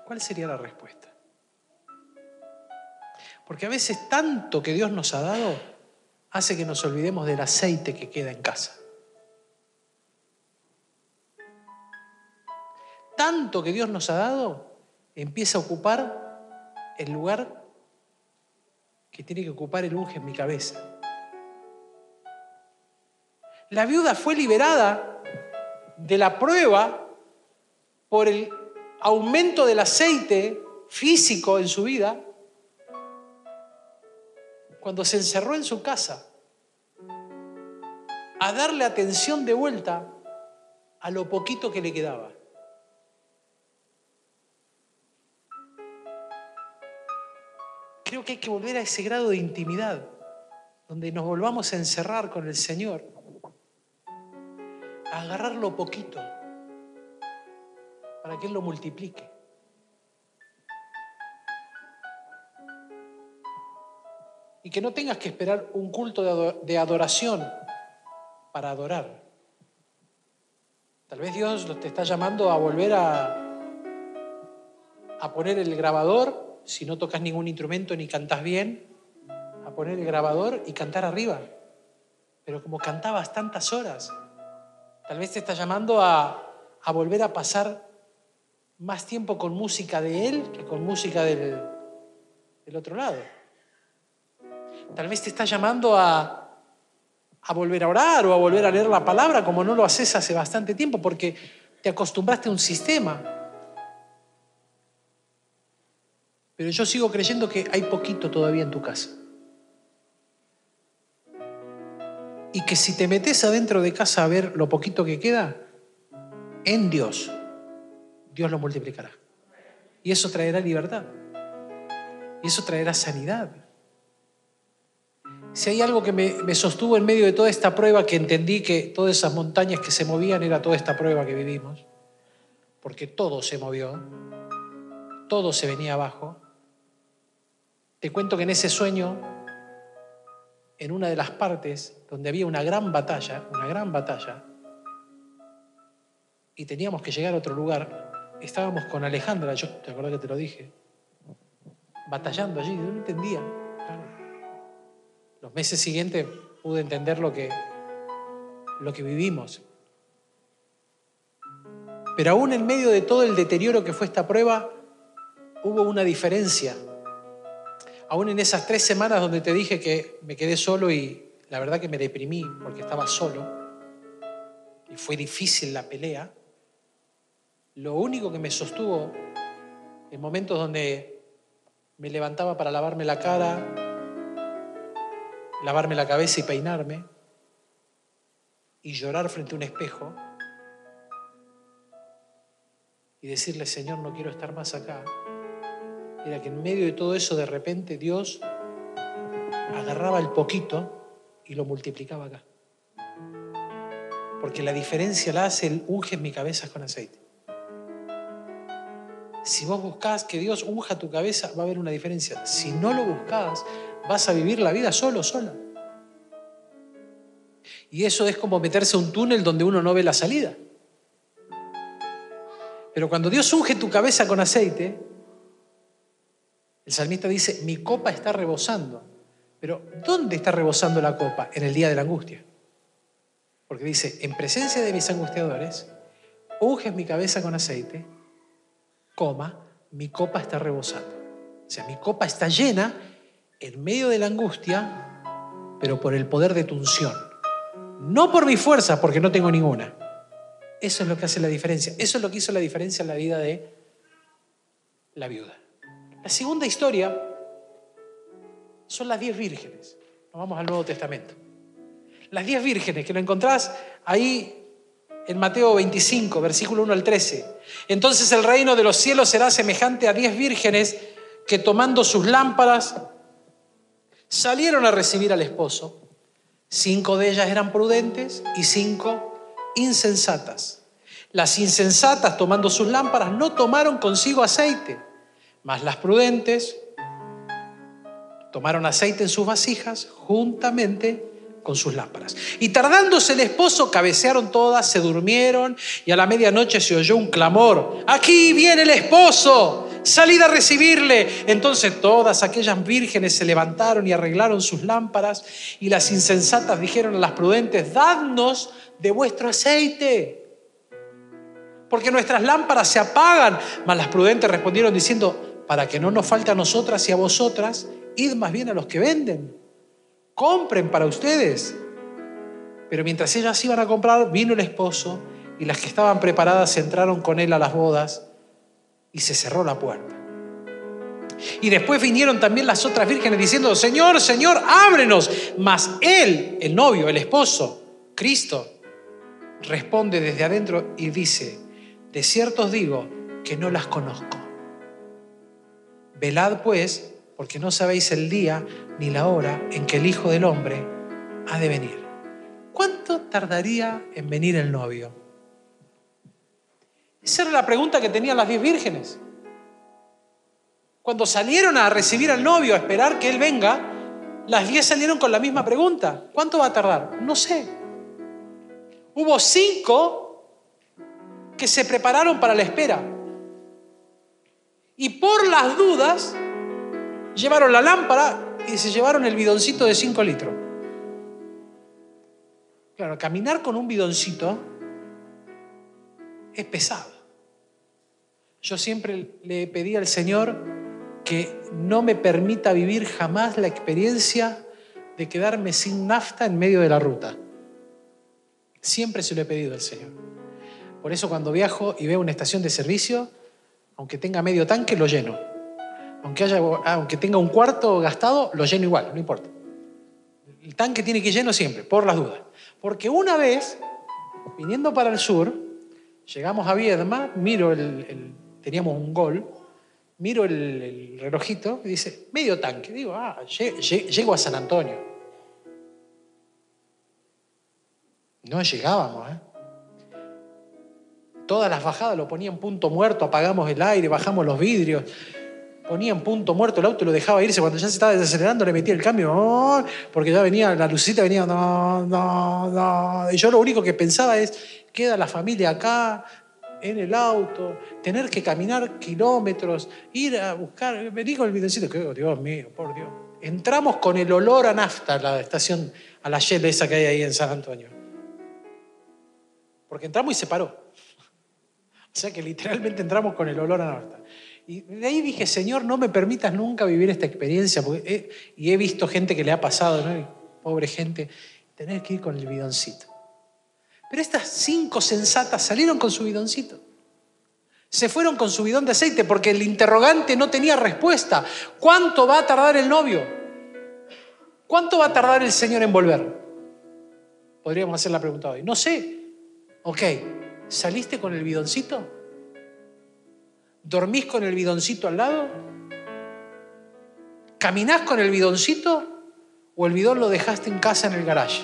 ¿Cuál sería la respuesta? Porque a veces tanto que Dios nos ha dado hace que nos olvidemos del aceite que queda en casa. tanto que Dios nos ha dado, empieza a ocupar el lugar que tiene que ocupar el unge en mi cabeza. La viuda fue liberada de la prueba por el aumento del aceite físico en su vida cuando se encerró en su casa a darle atención de vuelta a lo poquito que le quedaba. creo que hay que volver a ese grado de intimidad, donde nos volvamos a encerrar con el Señor, a agarrar lo poquito, para que Él lo multiplique. Y que no tengas que esperar un culto de adoración para adorar. Tal vez Dios te está llamando a volver a, a poner el grabador si no tocas ningún instrumento ni cantas bien, a poner el grabador y cantar arriba. Pero como cantabas tantas horas, tal vez te está llamando a, volver a pasar más tiempo con música de él que con música del, otro lado. Tal vez te está llamando a volver a orar o a volver a leer la palabra como no lo haces hace bastante tiempo porque te acostumbraste a un sistema. Pero yo sigo creyendo que hay poquito todavía en tu casa. Y que si te metes adentro de casa a ver lo poquito que queda, en Dios, Dios lo multiplicará. Y eso traerá libertad. Y eso traerá sanidad. Si hay algo que me, sostuvo en medio de toda esta prueba, que entendí que todas esas montañas que se movían era toda esta prueba que vivimos, porque todo se movió, todo se venía abajo, te cuento que en ese sueño en una de las partes donde había una gran batalla, una gran batalla, y teníamos que llegar a otro lugar. Estábamos con Alejandra, yo te acuerdas que te lo dije, batallando allí, no entendía. Los meses siguientes pude entender lo que, lo que vivimos. Pero aún en medio de todo el deterioro que fue esta prueba, hubo una diferencia. Aún en esas tres semanas donde te dije que me quedé solo y la verdad que me deprimí porque estaba solo y fue difícil la pelea, lo único que me sostuvo en momentos donde me levantaba para lavarme la cara, lavarme la cabeza y peinarme, y llorar frente a un espejo, y decirle, Señor, no quiero estar más acá, era que en medio de todo eso de repente Dios agarraba el poquito y lo multiplicaba acá. Porque la diferencia la hace el unge en mi cabeza con aceite. Si vos buscás que Dios unja tu cabeza, va a haber una diferencia. Si no lo buscás, vas a vivir la vida solo, sola. Y eso es como meterse a un túnel donde uno no ve la salida. Pero cuando Dios unge tu cabeza con aceite, el salmista dice, mi copa está rebosando. Pero ¿dónde está rebosando la copa? En el día de la angustia. Porque dice, en presencia de mis angustiadores, unges mi cabeza con aceite coma, mi copa está rebosando. O sea, mi copa está llena en medio de la angustia, pero por el poder de tu unción. No por mi fuerza, porque no tengo ninguna. Eso es lo que hace la diferencia. Eso es lo que hizo la diferencia en la vida de la viuda. La segunda historia son las diez vírgenes. Nos vamos al Nuevo Testamento. Las diez vírgenes que lo encontrás ahí en Mateo 25, versículo 1 al 13. Entonces el reino de los cielos será semejante a diez vírgenes que tomando sus lámparas salieron a recibir al esposo. Cinco de ellas eran prudentes y cinco insensatas. Las insensatas tomando sus lámparas no tomaron consigo aceite, mas las prudentes tomaron aceite en sus vasijas juntamente con sus lámparas. Y tardándose el esposo, cabecearon todas, se durmieron y a la medianoche se oyó un clamor, aquí viene el esposo, salid a recibirle. Entonces todas aquellas vírgenes se levantaron y arreglaron sus lámparas y las insensatas dijeron a las prudentes, dadnos de vuestro aceite. Porque nuestras lámparas se apagan. Mas las prudentes respondieron diciendo, para que no nos falte a nosotras y a vosotras, id más bien a los que venden compren para ustedes. Pero mientras ellas iban a comprar, vino el esposo y las que estaban preparadas entraron con él a las bodas y se cerró la puerta. Y después vinieron también las otras vírgenes diciendo, Señor, Señor, ábrenos. Mas él, el novio, el esposo, Cristo, responde desde adentro y dice, de cierto os digo que no las conozco. Velad pues porque no sabéis el día ni la hora en que el Hijo del Hombre ha de venir. ¿Cuánto tardaría en venir el novio? Esa era la pregunta que tenían las diez vírgenes. Cuando salieron a recibir al novio, a esperar que él venga, las diez salieron con la misma pregunta. ¿Cuánto va a tardar? No sé. Hubo cinco que se prepararon para la espera. Y por las dudas, llevaron la lámpara y se llevaron el bidoncito de 5 litros. Claro, caminar con un bidoncito es pesado. Yo siempre le pedí al Señor que no me permita vivir jamás la experiencia de quedarme sin nafta en medio de la ruta. Siempre se lo he pedido al Señor. Por eso cuando viajo y veo una estación de servicio, aunque tenga medio tanque, lo lleno aunque, haya, aunque tenga un cuarto gastado, lo lleno igual, no importa. El tanque tiene que ir lleno siempre, por las dudas. Porque una vez, viniendo para el sur, llegamos a Viedma, miro el, teníamos un gol, miro el, relojito y dice, medio tanque. Digo, ah, llego a San Antonio. No llegábamos, ¿eh? Todas las bajadas lo ponían punto muerto, apagamos el aire, bajamos los vidrios ponía en punto muerto el auto y lo dejaba irse. Cuando ya se estaba desacelerando, le metía el cambio, ¡oh! porque ya venía, la lucita venía. Y yo lo único que pensaba es, queda la familia acá, en el auto, tener que caminar kilómetros, ir a buscar, vení con el videocito, que oh, Dios mío, por Dios. Entramos con el olor a nafta a la estación, a la Shell esa que hay ahí en San Antonio. Porque entramos y se paró. O sea que literalmente entramos con el olor a nafta. Y de ahí dije, Señor, no me permitas nunca vivir esta experiencia, porque y he visto gente que le ha pasado, ¿no? pobre gente, tener que ir con el bidoncito. Pero estas cinco sensatas salieron con su bidoncito. Se fueron con su bidón de aceite porque el interrogante no tenía respuesta. ¿Cuánto va a tardar el novio? ¿Cuánto va a tardar el Señor en volver? Podríamos hacer la pregunta hoy. No sé. Ok, ¿saliste con el bidoncito? ¿Dormís con el bidoncito al lado? ¿Caminás con el bidoncito? ¿O el bidón lo dejaste en casa en el garage?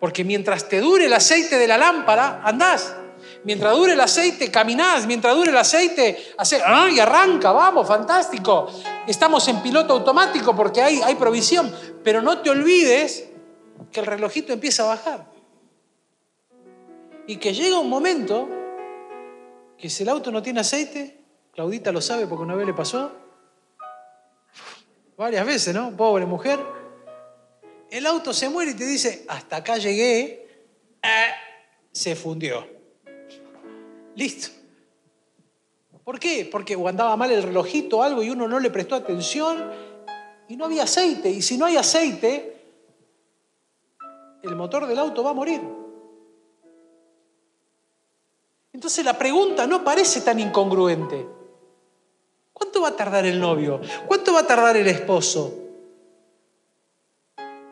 Porque mientras te dure el aceite de la lámpara, andás. Mientras dure el aceite, caminás. Mientras dure el aceite, hace, ¡ay, arranca! Vamos, fantástico. Estamos en piloto automático porque hay, hay provisión. Pero no te olvides que el relojito empieza a bajar. Y que llega un momento que si el auto no tiene aceite, Claudita lo sabe porque una vez le pasó, varias veces, ¿no? Pobre mujer. El auto se muere y te dice, hasta acá llegué, eh, se fundió. Listo. ¿Por qué? Porque andaba mal el relojito o algo y uno no le prestó atención y no había aceite. Y si no hay aceite, el motor del auto va a morir. Entonces la pregunta no parece tan incongruente. ¿Cuánto va a tardar el novio? ¿Cuánto va a tardar el esposo?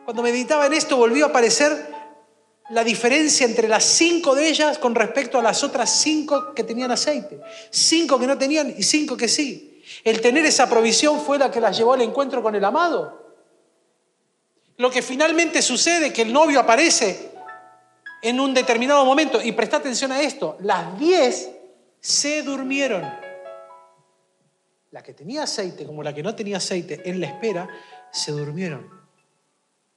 Cuando meditaba en esto volvió a aparecer la diferencia entre las cinco de ellas con respecto a las otras cinco que tenían aceite. Cinco que no tenían y cinco que sí. El tener esa provisión fue la que las llevó al encuentro con el amado. Lo que finalmente sucede, que el novio aparece en un determinado momento. Y presta atención a esto, las diez se durmieron. La que tenía aceite como la que no tenía aceite en la espera, se durmieron.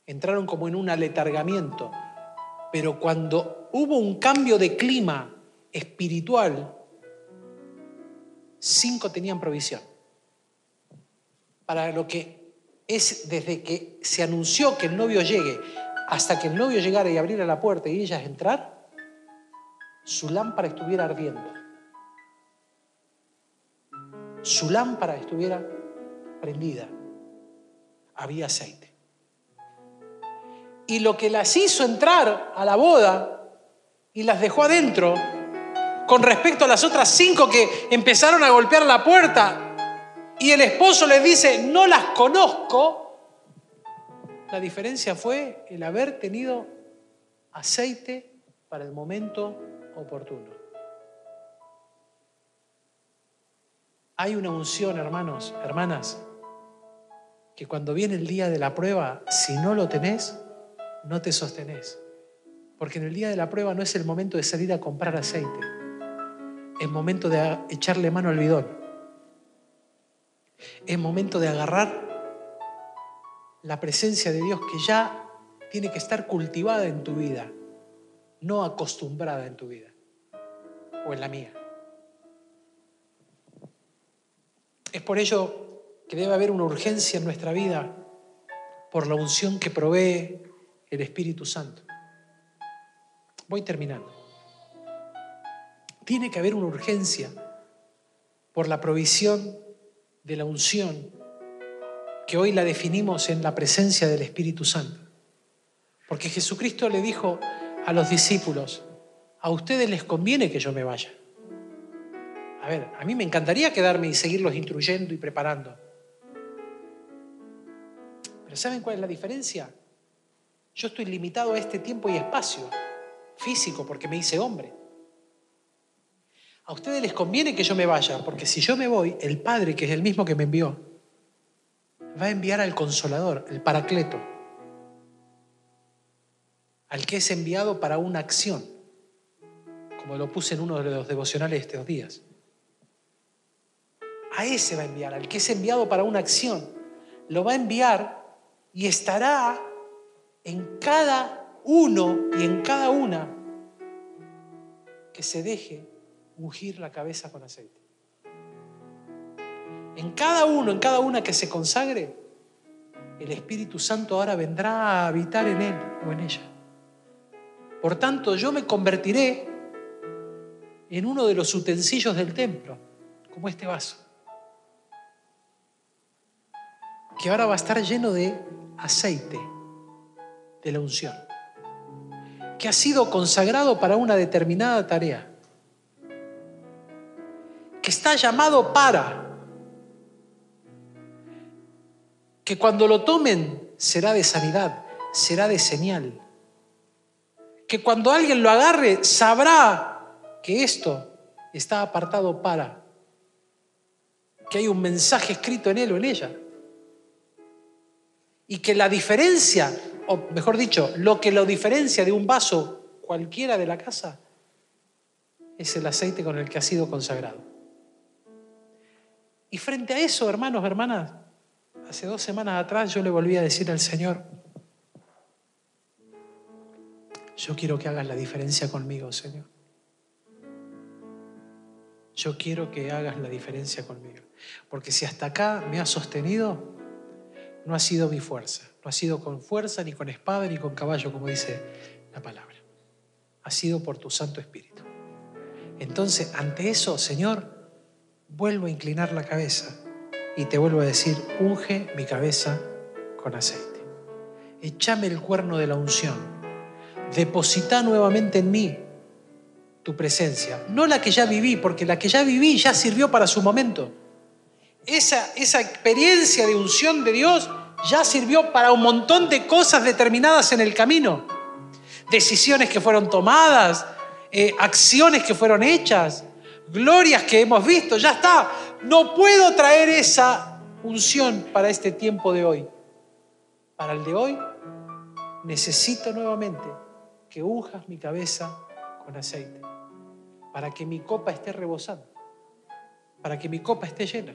Entraron como en un aletargamiento. Pero cuando hubo un cambio de clima espiritual, cinco tenían provisión. Para lo que es desde que se anunció que el novio llegue hasta que el novio llegara y abriera la puerta y ellas entrar, su lámpara estuviera ardiendo. Su lámpara estuviera prendida. Había aceite. Y lo que las hizo entrar a la boda y las dejó adentro, con respecto a las otras cinco que empezaron a golpear la puerta y el esposo les dice, no las conozco, la diferencia fue el haber tenido aceite para el momento oportuno. Hay una unción, hermanos, hermanas, que cuando viene el día de la prueba, si no lo tenés, no te sostenés. Porque en el día de la prueba no es el momento de salir a comprar aceite, es momento de echarle mano al bidón, es momento de agarrar la presencia de Dios que ya tiene que estar cultivada en tu vida, no acostumbrada en tu vida o en la mía. Es por ello que debe haber una urgencia en nuestra vida por la unción que provee el Espíritu Santo. Voy terminando. Tiene que haber una urgencia por la provisión de la unción que hoy la definimos en la presencia del Espíritu Santo. Porque Jesucristo le dijo a los discípulos, a ustedes les conviene que yo me vaya. A ver, a mí me encantaría quedarme y seguirlos instruyendo y preparando. Pero ¿saben cuál es la diferencia? Yo estoy limitado a este tiempo y espacio físico porque me hice hombre. A ustedes les conviene que yo me vaya, porque si yo me voy, el Padre, que es el mismo que me envió, va a enviar al consolador, el paracleto, al que es enviado para una acción, como lo puse en uno de los devocionales de estos días. A ese va a enviar, al que es enviado para una acción. Lo va a enviar y estará en cada uno y en cada una que se deje ungir la cabeza con aceite. En cada uno, en cada una que se consagre, el Espíritu Santo ahora vendrá a habitar en él o en ella. Por tanto, yo me convertiré en uno de los utensilios del templo, como este vaso, que ahora va a estar lleno de aceite de la unción, que ha sido consagrado para una determinada tarea, que está llamado para, que cuando lo tomen será de sanidad, será de señal, que cuando alguien lo agarre sabrá que esto está apartado para, que hay un mensaje escrito en él o en ella. Y que la diferencia, o mejor dicho, lo que lo diferencia de un vaso cualquiera de la casa, es el aceite con el que ha sido consagrado. Y frente a eso, hermanos, hermanas, hace dos semanas atrás yo le volví a decir al Señor, yo quiero que hagas la diferencia conmigo, Señor yo quiero que hagas la diferencia conmigo. Porque si hasta acá me has sostenido, no ha sido mi fuerza. No ha sido con fuerza, ni con espada, ni con caballo, como dice la palabra. Ha sido por tu Santo Espíritu. Entonces, ante eso, Señor, vuelvo a inclinar la cabeza y te vuelvo a decir, unge mi cabeza con aceite. Échame el cuerno de la unción. Deposita nuevamente en mí tu presencia, no la que ya viví, porque la que ya viví ya sirvió para su momento. Esa, esa experiencia de unción de Dios ya sirvió para un montón de cosas determinadas en el camino. Decisiones que fueron tomadas, eh, acciones que fueron hechas, glorias que hemos visto, ya está. No puedo traer esa unción para este tiempo de hoy. Para el de hoy necesito nuevamente que unjas mi cabeza con aceite para que mi copa esté rebosando, para que mi copa esté llena,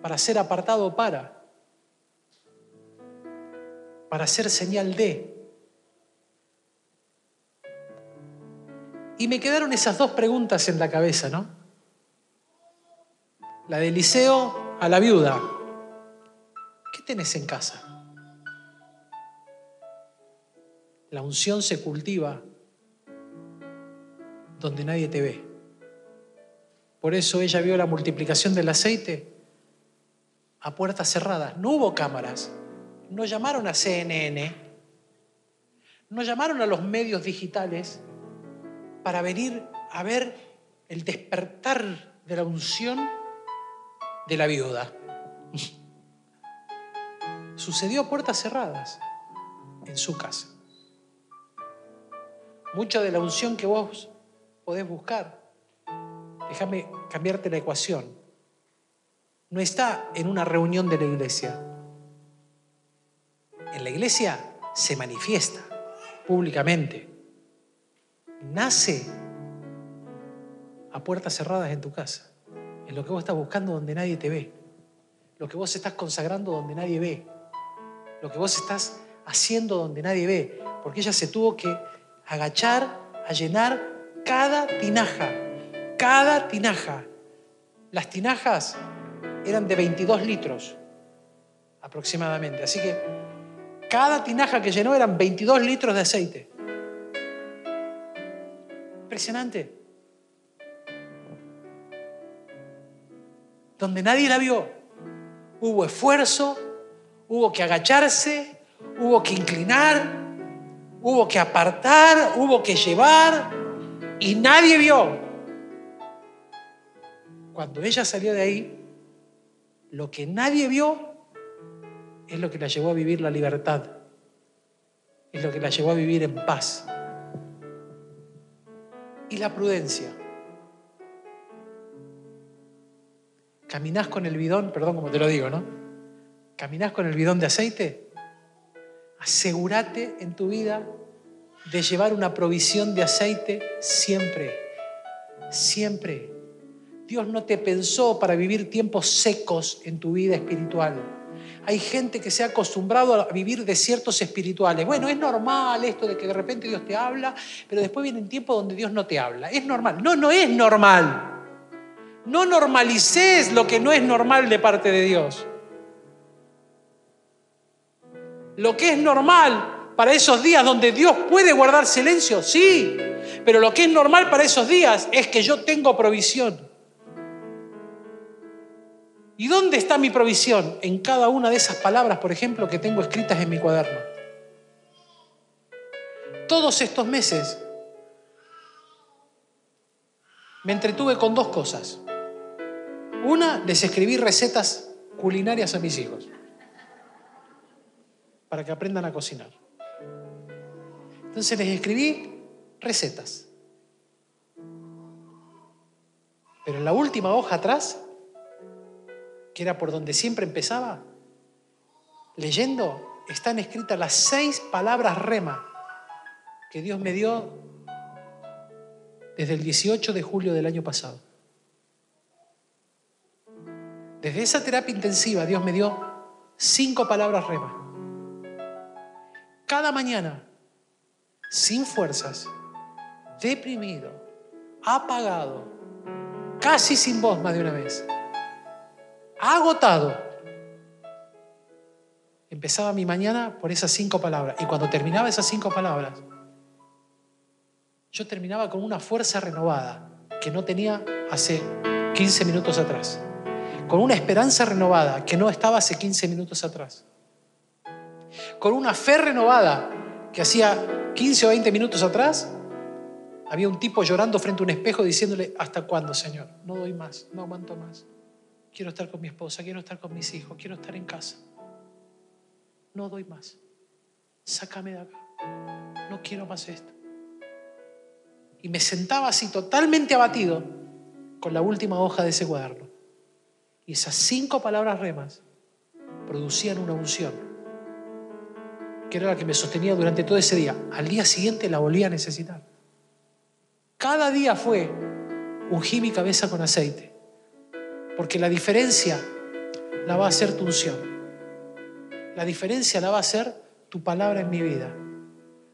para ser apartado para, para ser señal de. Y me quedaron esas dos preguntas en la cabeza, ¿no? La de Eliseo a la viuda. ¿Qué tenés en casa? La unción se cultiva donde nadie te ve. Por eso ella vio la multiplicación del aceite a puertas cerradas. No hubo cámaras. No llamaron a CNN. No llamaron a los medios digitales para venir a ver el despertar de la unción de la viuda. Sucedió a puertas cerradas en su casa. Mucha de la unción que vos podés buscar. Déjame cambiarte la ecuación. No está en una reunión de la iglesia. En la iglesia se manifiesta públicamente. Nace a puertas cerradas en tu casa. En lo que vos estás buscando donde nadie te ve. Lo que vos estás consagrando donde nadie ve. Lo que vos estás haciendo donde nadie ve. Porque ella se tuvo que agachar a llenar cada tinaja, cada tinaja. Las tinajas eran de 22 litros aproximadamente. Así que cada tinaja que llenó eran 22 litros de aceite. Impresionante. Donde nadie la vio, hubo esfuerzo, hubo que agacharse, hubo que inclinar, hubo que apartar, hubo que llevar, y nadie vio. Cuando ella salió de ahí, lo que nadie vio es lo que la llevó a vivir la libertad, es lo que la llevó a vivir en paz. Y la prudencia. Caminás con el bidón, perdón como te lo digo, ¿no? Caminás con el bidón de aceite. Asegúrate en tu vida de llevar una provisión de aceite siempre, siempre. Dios no te pensó para vivir tiempos secos en tu vida espiritual. Hay gente que se ha acostumbrado a vivir desiertos espirituales. Bueno, es normal esto de que de repente Dios te habla, pero después viene un tiempo donde Dios no te habla. Es normal. No, no es normal. No normalices lo que no es normal de parte de Dios. Lo que es normal para esos días donde Dios puede guardar silencio, sí, pero lo que es normal para esos días es que yo tengo provisión. ¿Y dónde está mi provisión? En cada una de esas palabras, por ejemplo, que tengo escritas en mi cuaderno. Todos estos meses me entretuve con dos cosas. Una, les escribí recetas culinarias a mis hijos para que aprendan a cocinar. Entonces les escribí recetas. Pero en la última hoja atrás, que era por donde siempre empezaba, leyendo, están escritas las seis palabras rema que Dios me dio desde el 18 de julio del año pasado. Desde esa terapia intensiva Dios me dio cinco palabras rema. Cada mañana, sin fuerzas, deprimido, apagado, casi sin voz más de una vez, agotado, empezaba mi mañana por esas cinco palabras. Y cuando terminaba esas cinco palabras, yo terminaba con una fuerza renovada que no tenía hace 15 minutos atrás con una esperanza renovada que no estaba hace 15 minutos atrás, con una fe renovada que hacía 15 o 20 minutos atrás había un tipo llorando frente a un espejo diciéndole, ¿hasta cuándo, Señor? No doy más, no aguanto más. Quiero estar con mi esposa, quiero estar con mis hijos, quiero estar en casa. No doy más. Sácame de acá. No quiero más esto. Y me sentaba así totalmente abatido con la última hoja de ese cuaderno. Y esas cinco palabras remas producían una unción, que era la que me sostenía durante todo ese día. Al día siguiente la volví a necesitar. Cada día fue ungí mi cabeza con aceite, porque la diferencia la va a hacer tu unción. La diferencia la va a hacer tu palabra en mi vida.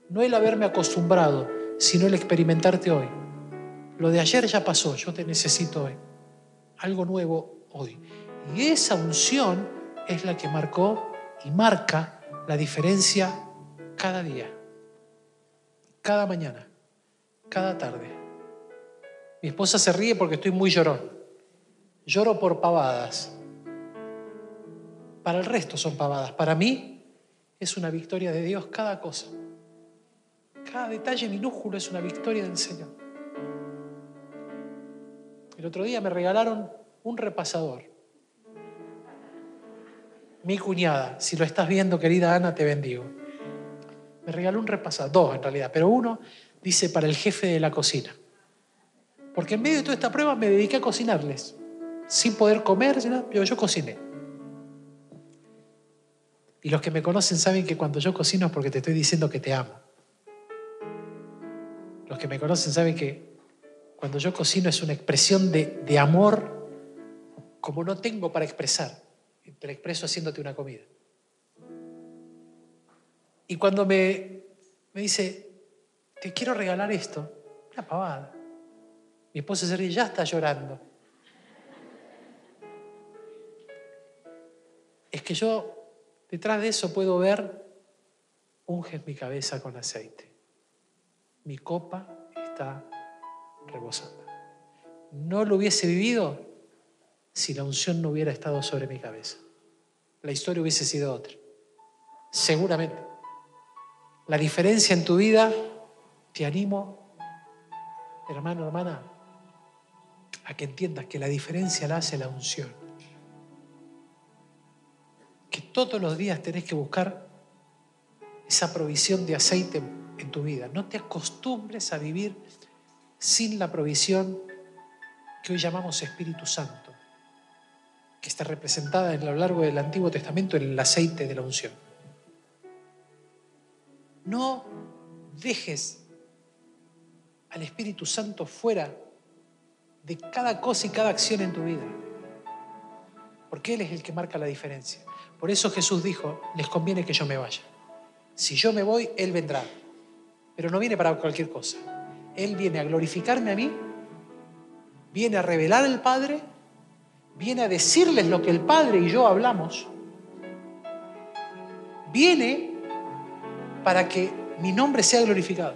No el haberme acostumbrado, sino el experimentarte hoy. Lo de ayer ya pasó, yo te necesito hoy. Algo nuevo hoy. Y esa unción es la que marcó y marca la diferencia cada día, cada mañana, cada tarde. Mi esposa se ríe porque estoy muy llorón. Lloro por pavadas. Para el resto son pavadas. Para mí es una victoria de Dios cada cosa. Cada detalle minúsculo es una victoria del Señor. El otro día me regalaron un repasador. Mi cuñada, si lo estás viendo, querida Ana, te bendigo. Me regaló un repasador, dos en realidad, pero uno dice para el jefe de la cocina. Porque en medio de toda esta prueba me dediqué a cocinarles, sin poder comer, pero yo cociné. Y los que me conocen saben que cuando yo cocino es porque te estoy diciendo que te amo. Los que me conocen saben que cuando yo cocino es una expresión de, de amor como no tengo para expresar, te lo expreso haciéndote una comida. Y cuando me, me dice, te quiero regalar esto, una pavada. Mi esposa se ríe, ya está llorando. Es que yo detrás de eso puedo ver, unges mi cabeza con aceite. Mi copa está rebosando. No lo hubiese vivido si la unción no hubiera estado sobre mi cabeza. La historia hubiese sido otra. Seguramente. La diferencia en tu vida, te animo, hermano, hermana, a que entiendas que la diferencia la hace la unción. Que todos los días tenés que buscar esa provisión de aceite en tu vida. No te acostumbres a vivir sin la provisión que hoy llamamos Espíritu Santo que está representada a lo largo del Antiguo Testamento en el aceite de la unción. No dejes al Espíritu Santo fuera de cada cosa y cada acción en tu vida. Porque Él es el que marca la diferencia. Por eso Jesús dijo, les conviene que yo me vaya. Si yo me voy, Él vendrá. Pero no viene para cualquier cosa. Él viene a glorificarme a mí, viene a revelar al Padre, viene a decirles lo que el Padre y yo hablamos. Viene para que mi nombre sea glorificado.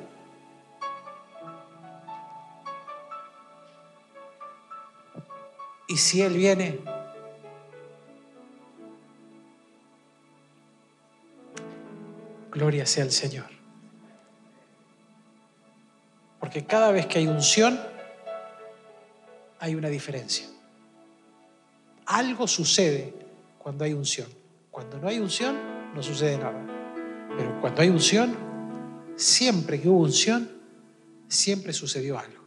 Y si Él viene, gloria sea al Señor. Porque cada vez que hay unción, hay una diferencia. Algo sucede cuando hay unción. Cuando no hay unción, no sucede nada. Pero cuando hay unción, siempre que hubo unción, siempre sucedió algo.